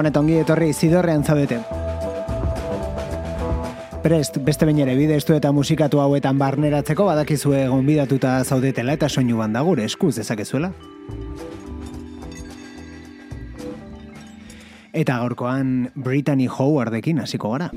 Gabon eta ongi etorri zidorrean zaudete. Prest, beste bain ere bide estu eta musikatu hauetan barneratzeko badakizue gonbidatuta zaudetela eta soinu banda gure eskuz dezakezuela. Eta gaurkoan Brittany Howardekin hasiko gara.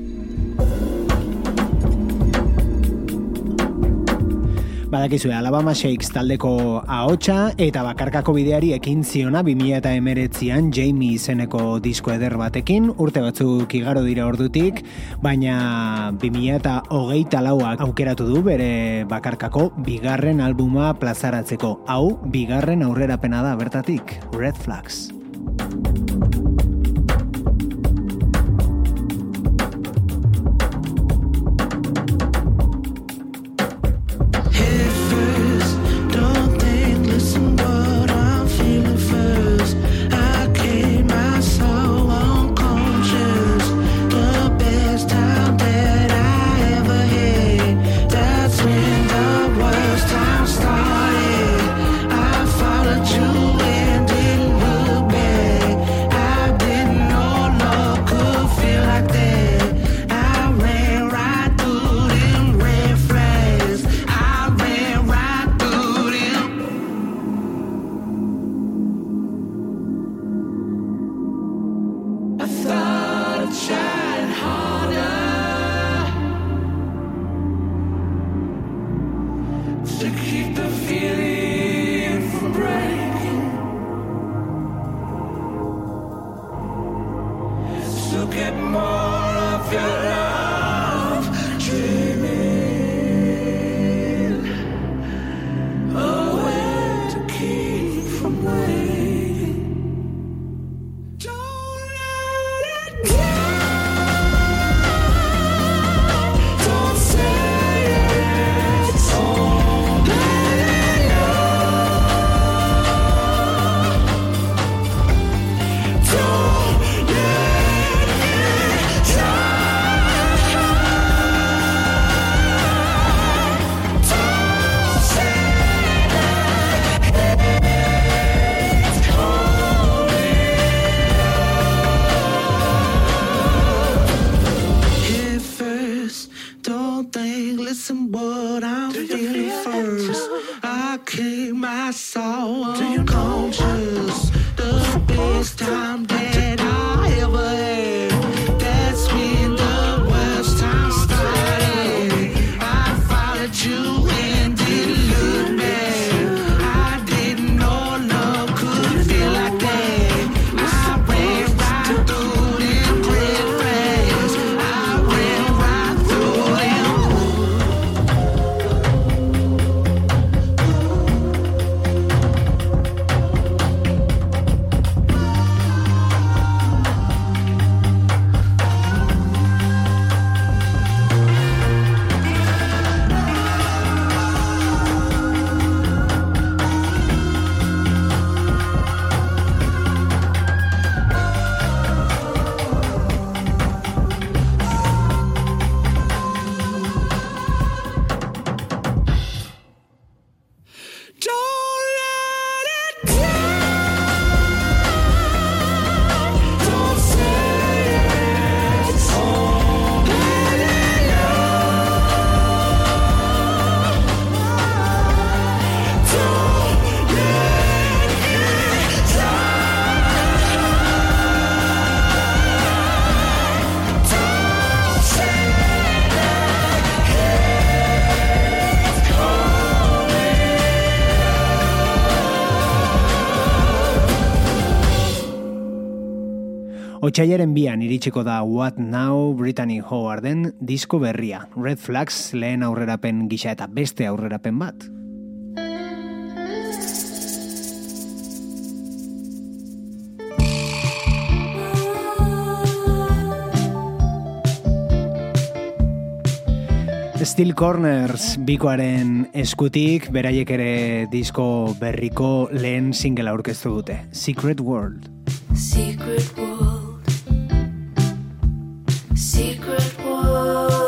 Badakizue, Alabama Shakes taldeko ahotsa eta bakarkako bideari ekin ziona 2000 eta emeretzian Jamie izeneko disko eder batekin, urte batzuk igaro dira ordutik, baina 2000 eta hogeita lauak aukeratu du bere bakarkako bigarren albuma plazaratzeko. Hau, bigarren aurrerapena da bertatik, Red Flags. Otsaiaren bian iritsiko da What Now Brittany Howarden disko berria. Red Flags lehen aurrerapen gisa eta beste aurrerapen bat. Steel Corners bikoaren eskutik beraiek ere disko berriko lehen single aurkeztu dute. Secret World. Secret World. Secret world.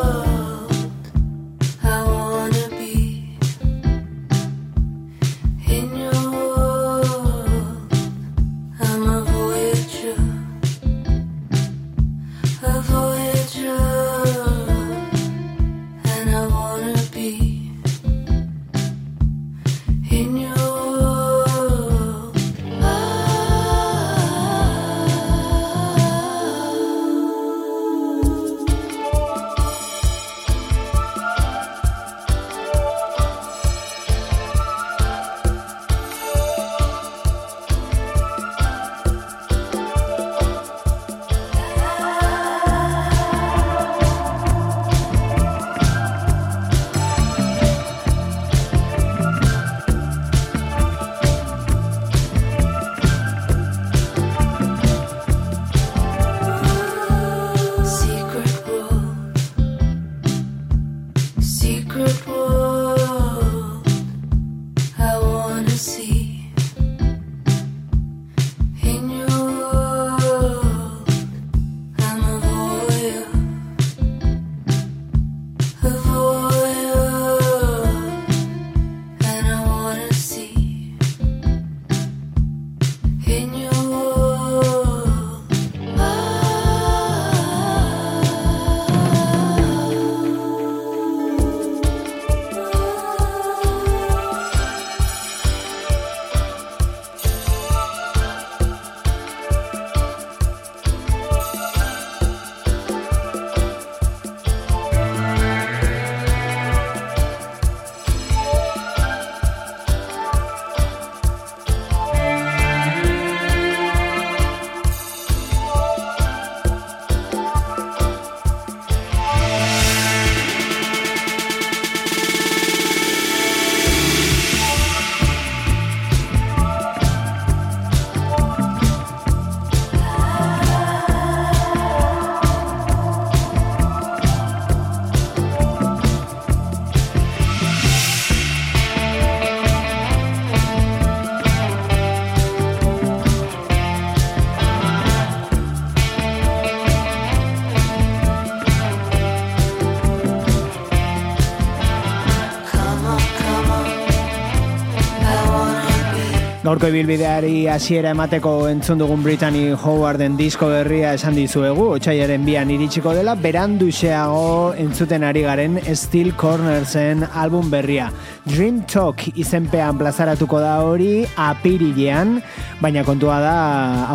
Gaurko ibilbideari hasiera emateko entzun dugun Brittany Howarden disko berria esan dizuegu, otxaiaren bian iritsiko dela, beranduxeago entzuten ari garen Steel Cornersen album berria. Dream Talk izenpean plazaratuko da hori apirilean, baina kontua da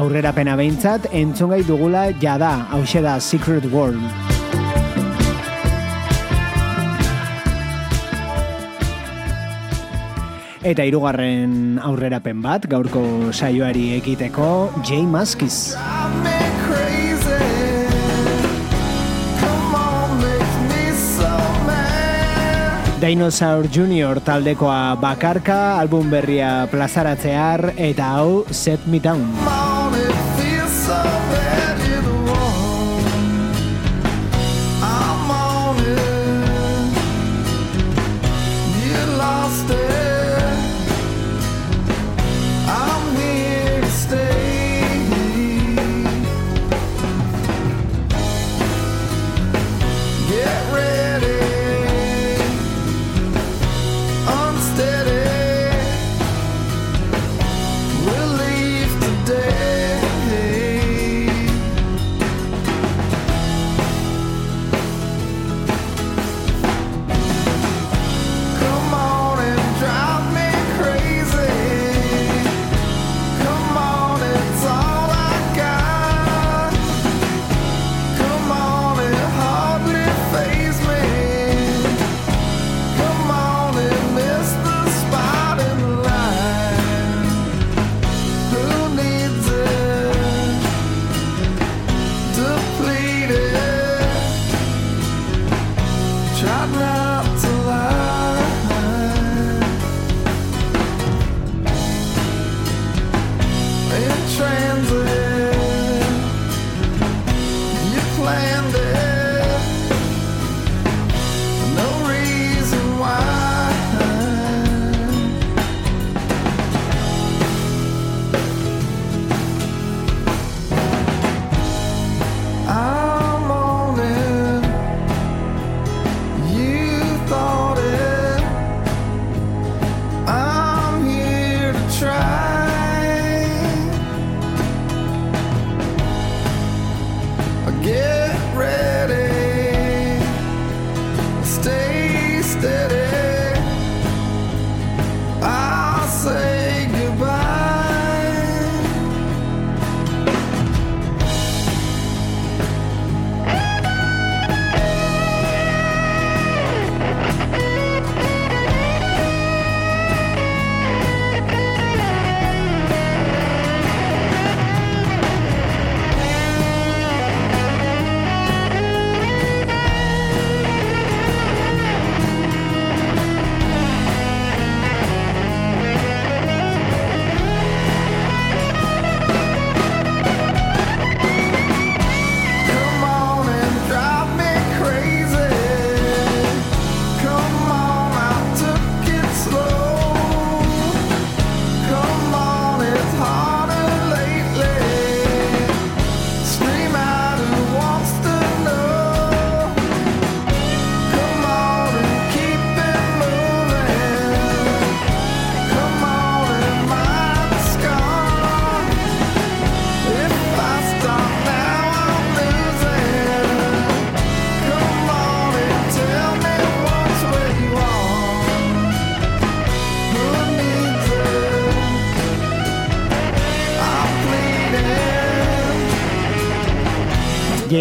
aurrera pena behintzat, entzun gai dugula jada, hause da Secret World. Eta hirugarren aurrerapen bat, gaurko saioari ekiteko, Jay Maskis. Dinosaur Junior taldekoa bakarka, album berria plazaratzear, eta hau Set Me Down.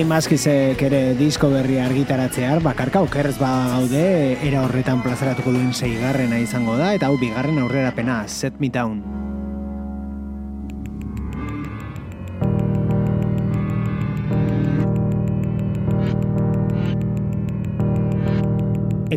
Maskizek ere disko berri argitaratzear, bakarka okerrez gaude, era horretan plazaratuko duen zeigarrena izango da, eta hau bigarren aurrera pena, Set Me Down.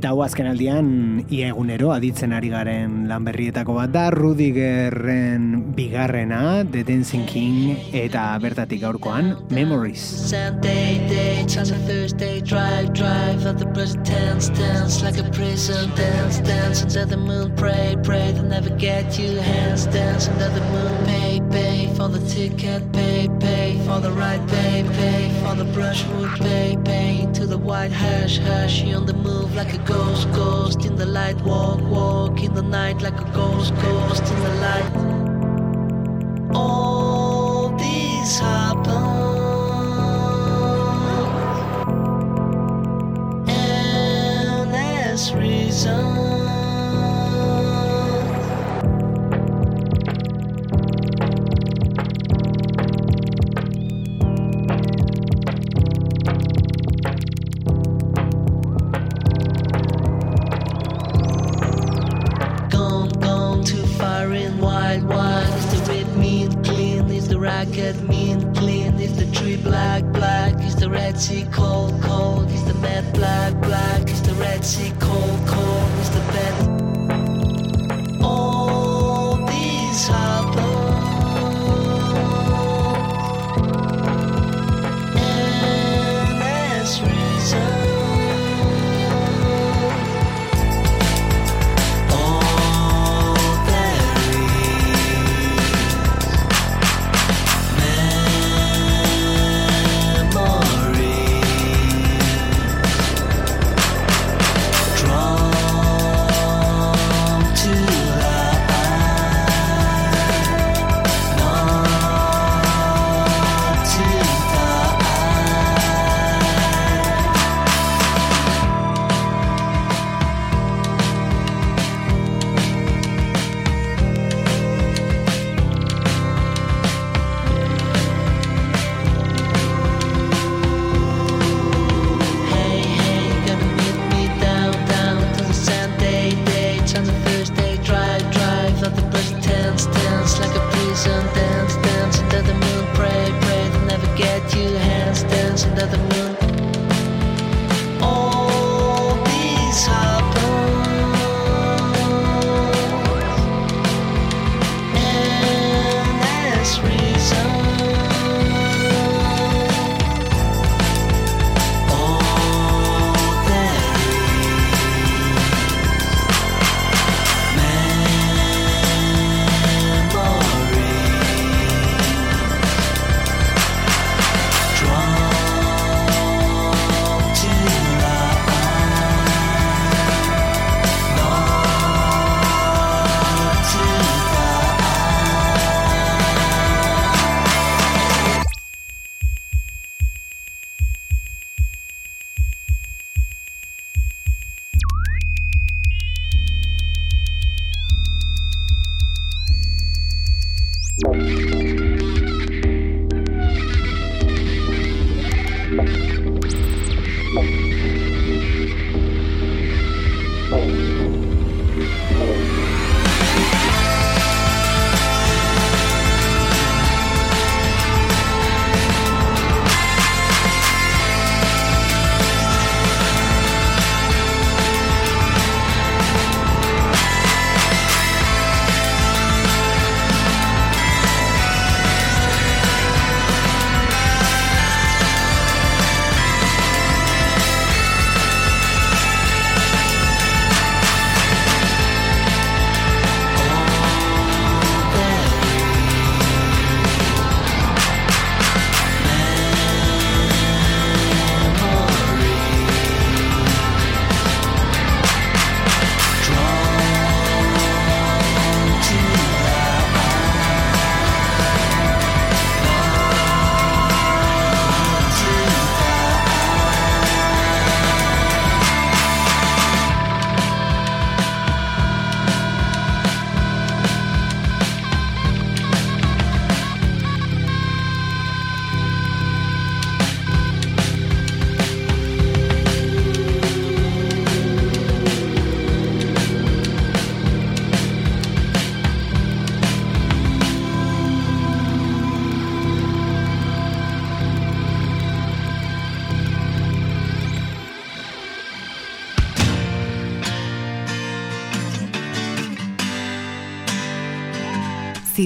Eta hau azken aldian, ia egunero aditzen ari garen lan berrietako bat da, Rudigerren bigarrena, The Dancing King, eta bertatik gaurkoan, Memories. Sunday, day, Thursday, drive, drive, the dance, dance, like a prison, dance, dance, under the moon, pray, pray, they'll never get you, hands, dance, under the moon, pay, pay, for the ticket, pay, pay, for the ride, pay, pay, for the brushwood, pay, pay, to the white hash, hash, you on the move like a ghost, ghost in the light, walk, walk in the night like a ghost, ghost in the light.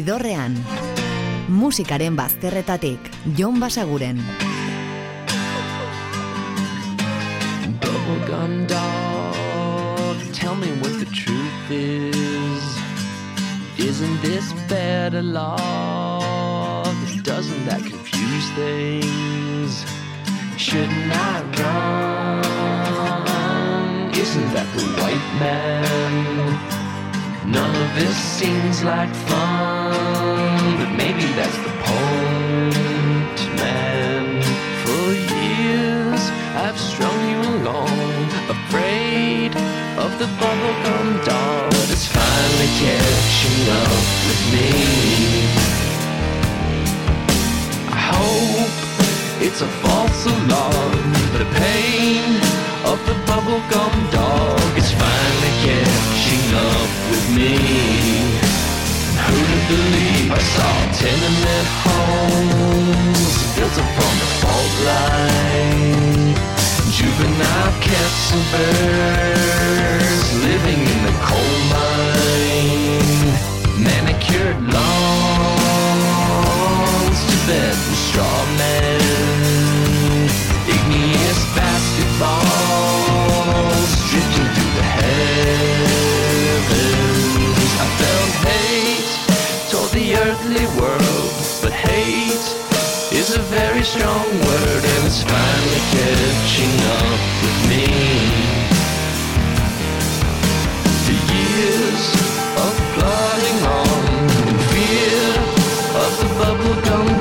Zidorrean, musikaren bazterretatik, Jon Basaguren. Bubblegum dog, tell me what the truth is. Isn't this better love? Doesn't that confuse things? Shouldn't I run? Isn't that the white man? None of this seems like fun, of the bubblegum doll that's finally catching up with me. I hope it's a false alarm, but the pain of the bubblegum dog is finally catching up with me. Who'd believe I saw tenement homes built upon the fault line? Juvenile birds living in the coal mine. Manicured lawns to bed with straw men. Igneous basketballs drifting through the heavens. I felt hate toward the earthly world, very strong word, and it's finally catching up with me. The years of plodding on in fear of the bubblegum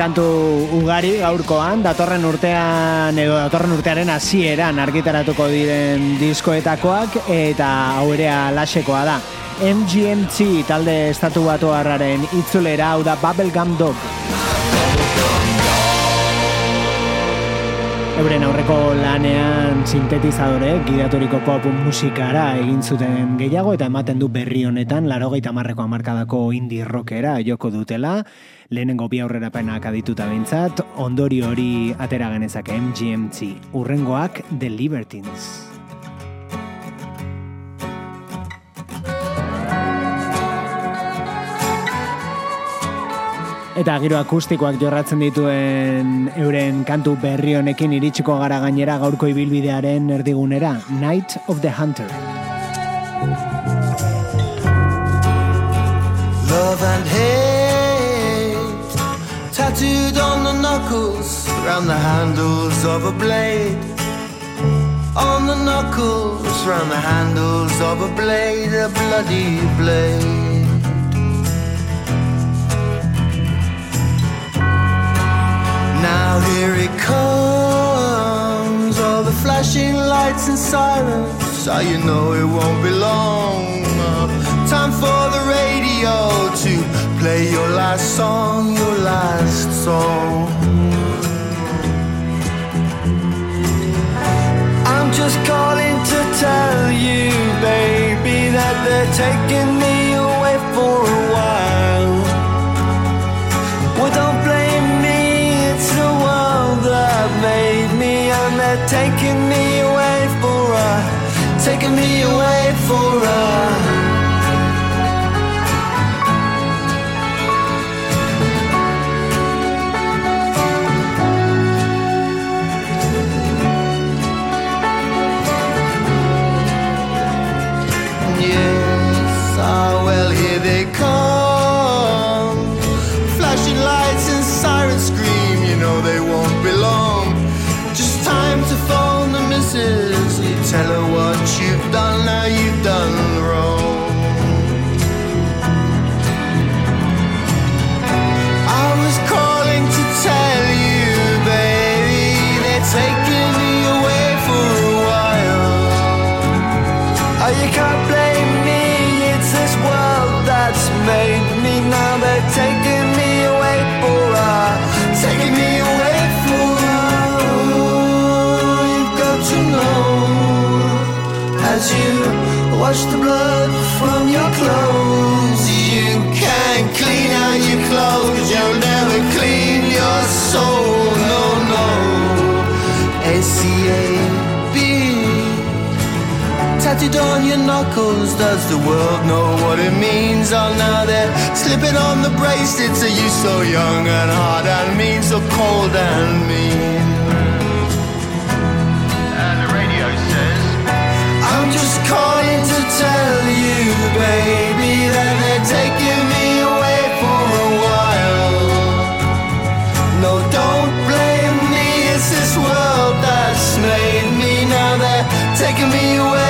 kantu ugari gaurkoan, datorren urtean edo datorren urtearen hasieran argitaratuko diren diskoetakoak eta hau ere alaxekoa da. MGMT talde estatu batu harraren itzulera hau da Bubblegum Dog. Euren aurreko lanean sintetizadore, gidaturiko pop musikara egin zuten gehiago eta ematen du berri honetan larogeita marreko amarkadako indie rockera joko dutela, lehenengo bi aurrerapenak adituta behintzat, ondori hori atera genezake MGMT, urrengoak The Libertines. Eta giro akustikoak jorratzen dituen euren kantu berri honekin iritsiko gara gainera gaurko ibilbidearen erdigunera, Night of the Hunter. Love and hate tattooed on the knuckles, round the handles of a blade. On the knuckles, round the handles of a blade, a bloody blade. Now here it comes, all the flashing lights and sirens. How you know it won't be long. Time for the radio to play your last song, your last song. I'm just calling to tell you, baby, that they're taking me away for a while. Taking me away for a, taking me away wash the blood from your clothes, you can't clean out your clothes, you'll never clean your soul. No, no. S-C-A-B tattooed on your knuckles. Does the world know what it means? Oh, now they're slipping on the bracelets. Are you so young and hard and mean, so cold and mean? Calling to tell you, baby, that they're taking me away for a while. No, don't blame me, it's this world that's made me. Now they're taking me away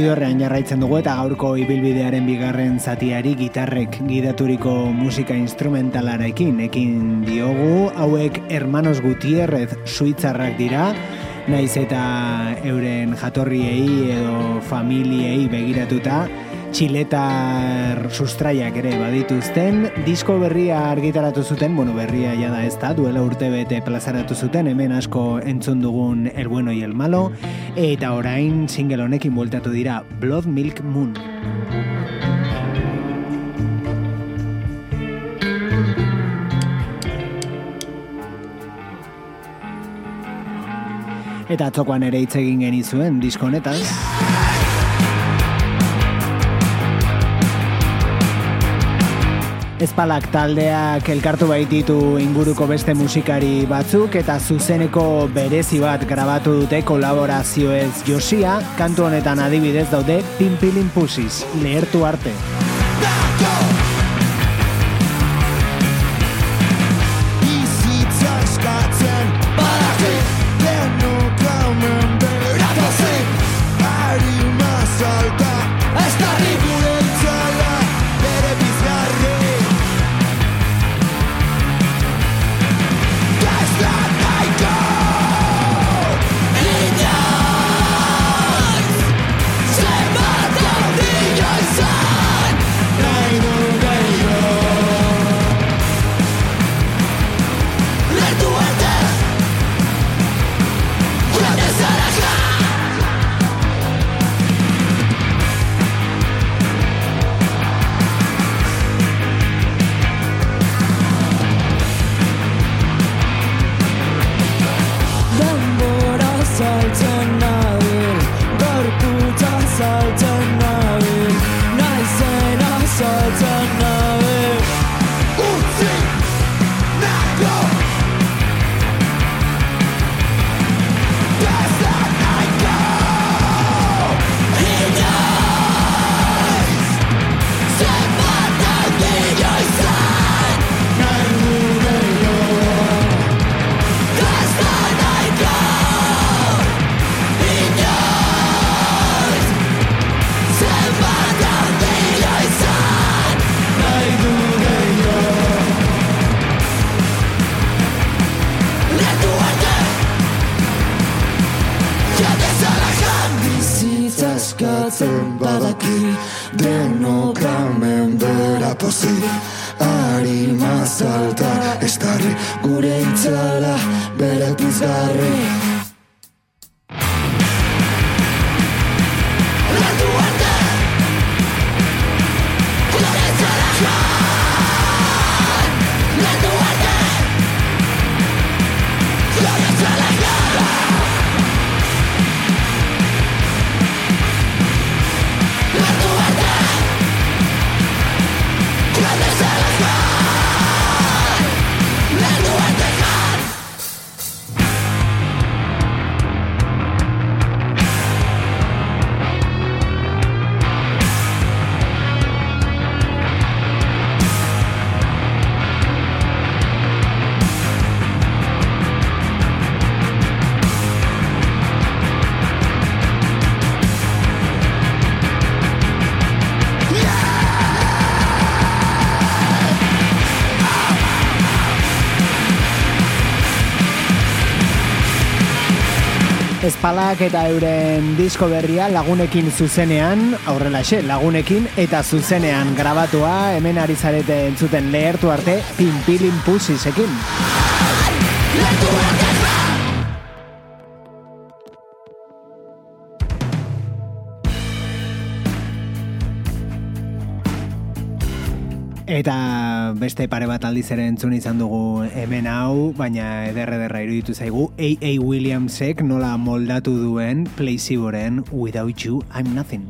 Zidorrean jarraitzen dugu eta gaurko ibilbidearen bigarren zatiari gitarrek gidaturiko musika instrumentalarekin ekin diogu, hauek Hermanos Gutierrez suitzarrak dira, naiz eta euren jatorriei edo familiei begiratuta, txiletar sustraiak ere badituzten, disko berria argitaratu zuten, bueno, berria jada ez da, duela urte bete plazaratu zuten, hemen asko entzun dugun El Bueno y El Malo, eta orain single honekin bueltatu dira Blood Milk Moon. Eta atzokoan ere hitz egin genizuen disko honetaz. Espalak taldeak elkartu baititu inguruko beste musikari batzuk eta zuzeneko berezi bat grabatu dute kolaborazioez Josia, kantu honetan adibidez daude Pimpilin Pusis, lehertu arte. Espalak eta euren disko berria lagunekin zuzenean, aurrelaxe, lagunekin eta zuzenean grabatua hemen ari zarete entzuten lehertu arte pinpilin pusisekin. Eta beste pare bat aldiz ere entzun izan dugu hemen hau, baina ederre ederra iruditu zaigu A.A. Williamsek nola moldatu duen Placeboren Without You I'm Nothing.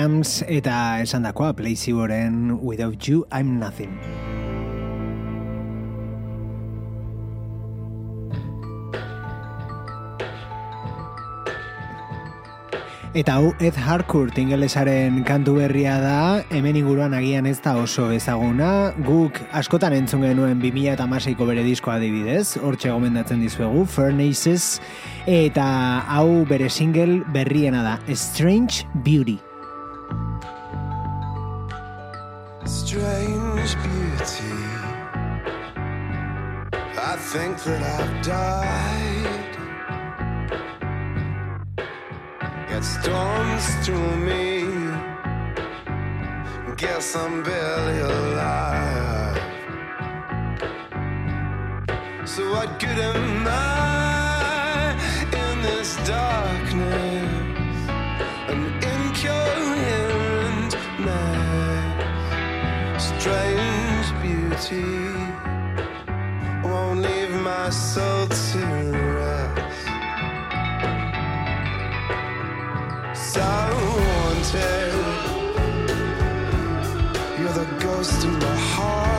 Williams eta esan dakoa Placeboren Without You I'm Nothing. Eta hau Ed Harcourt ingelesaren kantu berria da, hemen inguruan agian ez da oso ezaguna, guk askotan entzun genuen 2008ko bere diskoa adibidez, hortxe gomendatzen dizuegu, Furnaces, eta hau bere single berriena da, Strange Beauty. Strange beauty. I think that I've died. Yet storms through me. Guess I'm barely alive. So what good am I beauty won't leave my soul to rest. So wanted, you're the ghost in my heart.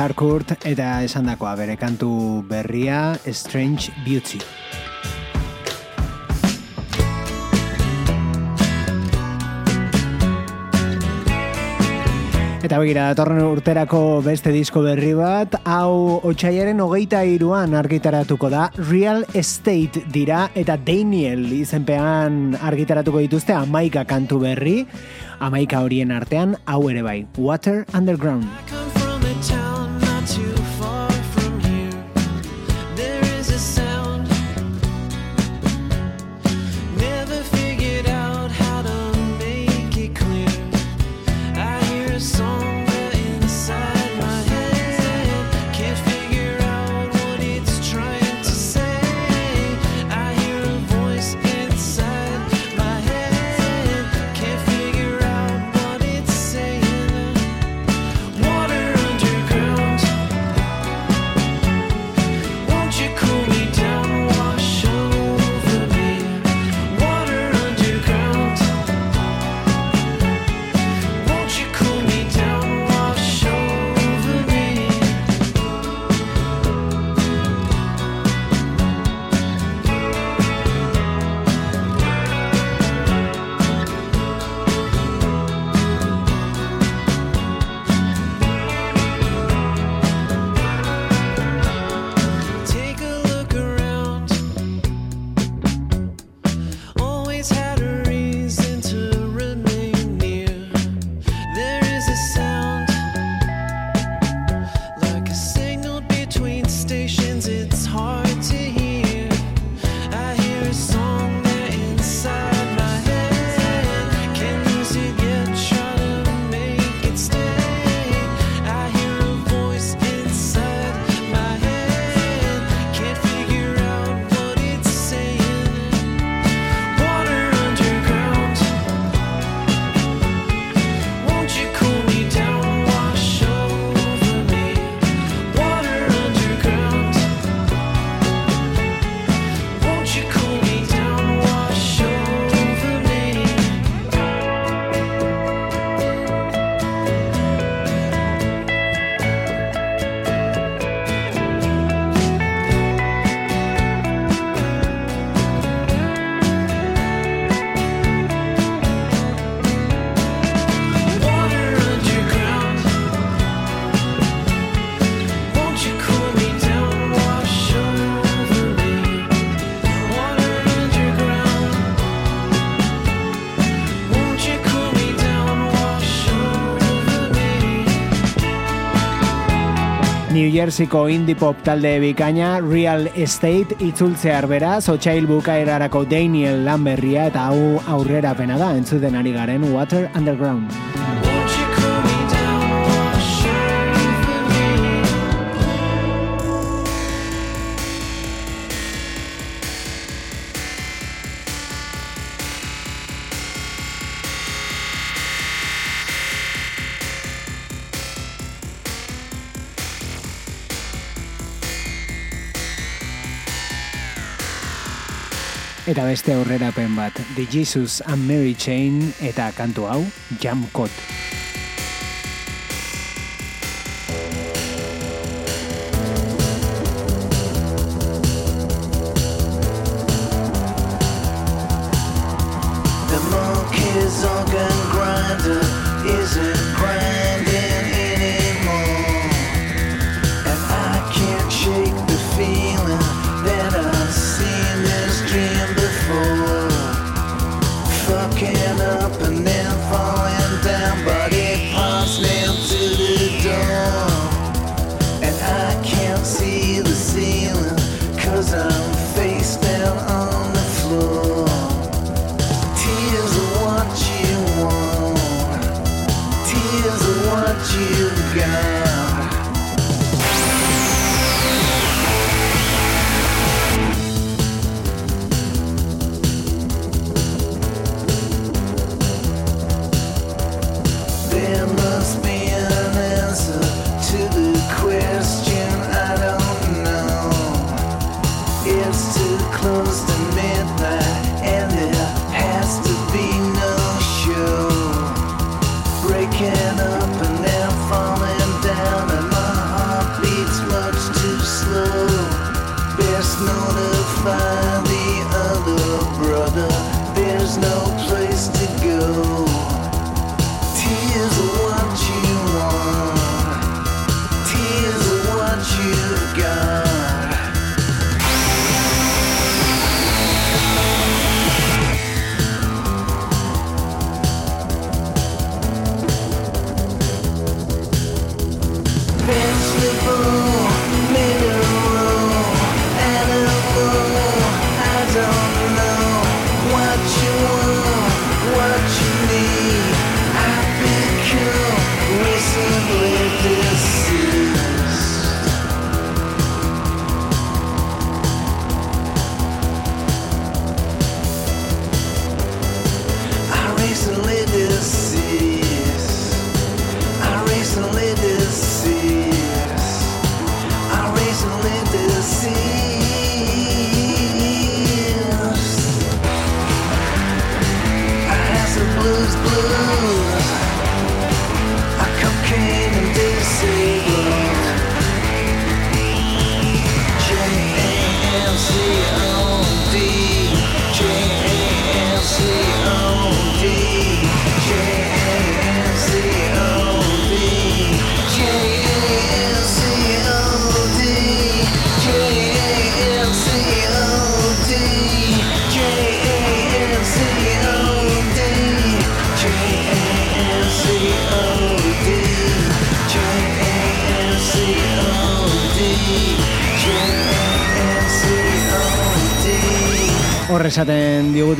Harcourt eta esandakoa bere kantu berria Strange Beauty. Eta begira, datorren urterako beste disko berri bat, hau otxaiaren hogeita iruan argitaratuko da, Real Estate dira eta Daniel izenpean argitaratuko dituzte amaika kantu berri, amaika horien artean, hau ere bai, Water Underground. New Jerseyko indie pop talde bikaina Real Estate itzultzear beraz, otxail bukaerarako Daniel Lamberria eta hau aurrera pena da, entzuten ari garen Water Underground. Eta beste aurrerapen bat, The Jesus and Mary Chain eta kantu hau, Jam Code.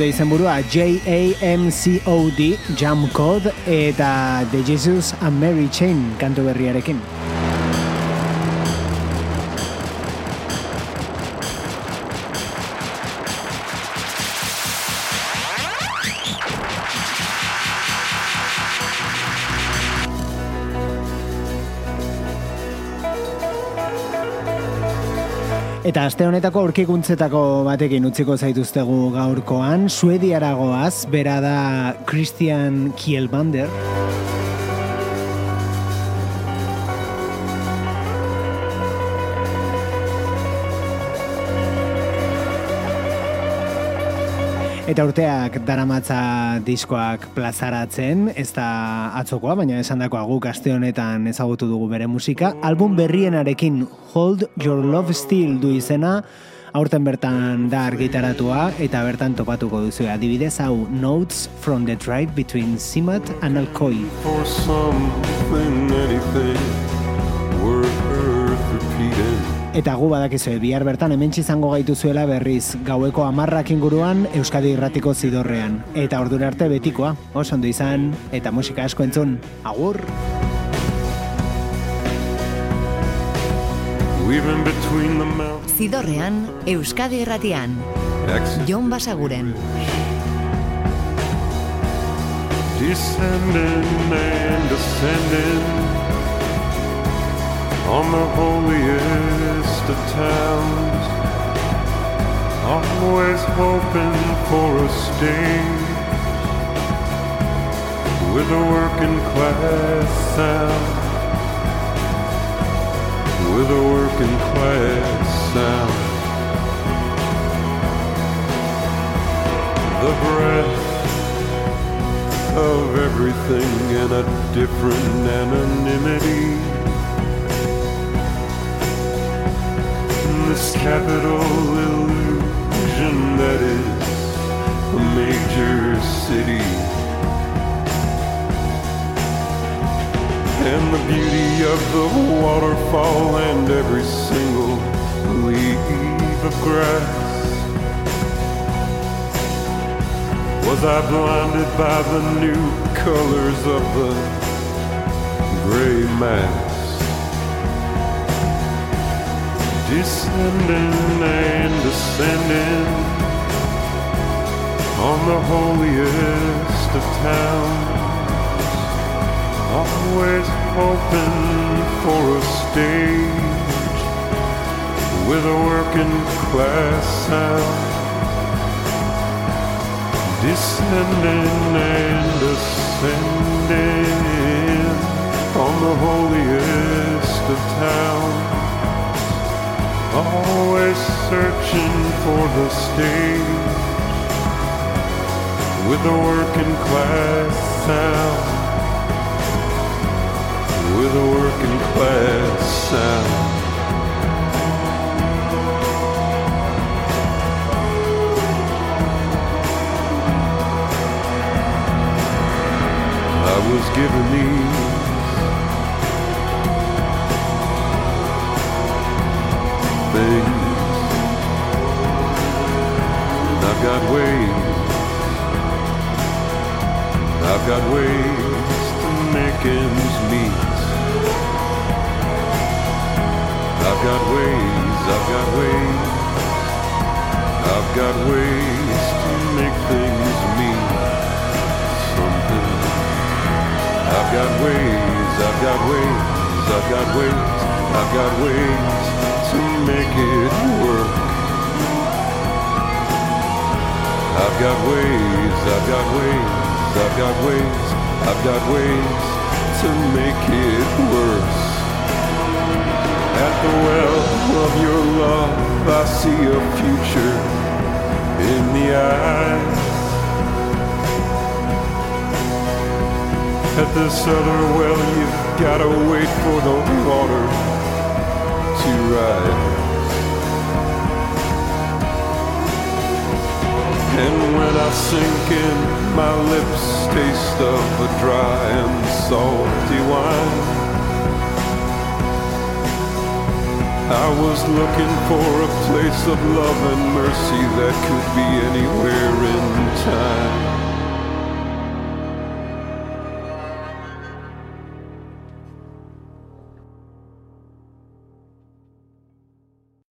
Digute izenburua J-A-M-C-O-D, Jam Code, eta The Jesus and Mary Chain kantu berriarekin. Eta aste honetako aurkikuntzetako batekin utziko zaituztegu gaurkoan, Suediaragoaz, bera da Christian Kielbander. Eta urteak daramatza diskoak plazaratzen, ez da atzokoa, baina esandakoa guk aste honetan ezagutu dugu bere musika. Album berrienarekin Hold Your Love Still du izena, aurten bertan da argitaratua eta bertan topatuko duzu adibidez hau Notes from the Drive Between Simat and Alcoy. for something, anything. Eta gu badakizue, bihar bertan hemen izango gaitu zuela berriz, gaueko amarrak inguruan Euskadi irratiko zidorrean. Eta ordura arte betikoa, oso ondo izan, eta musika asko entzun. Agur! Zidorrean, Euskadi irratian. Jon Basaguren. Descending and descending on the holiest of towns. Always hoping for a stage with a working class sound. With a working class sound. The breath of everything in a different anonymity. This capital illusion that is a major city. And the beauty of the waterfall and every single leaf of grass. Was I blinded by the new colors of the gray mass? Descending and descending on the holiest of towns. Always hoping for a stage with a working class sound descending and ascending on the holiest of towns. Always searching for the stage with a working class sound. With a working class sound. I was given these got ways to make it work. I've got ways, I've got ways, I've got ways, I've got ways to make it worse. At the well of your love, I see a future in the eyes. At this other well, you've gotta wait for the water And when I sink in, my lips taste of a dry and salty wine. I was looking for a place of love and mercy that could be any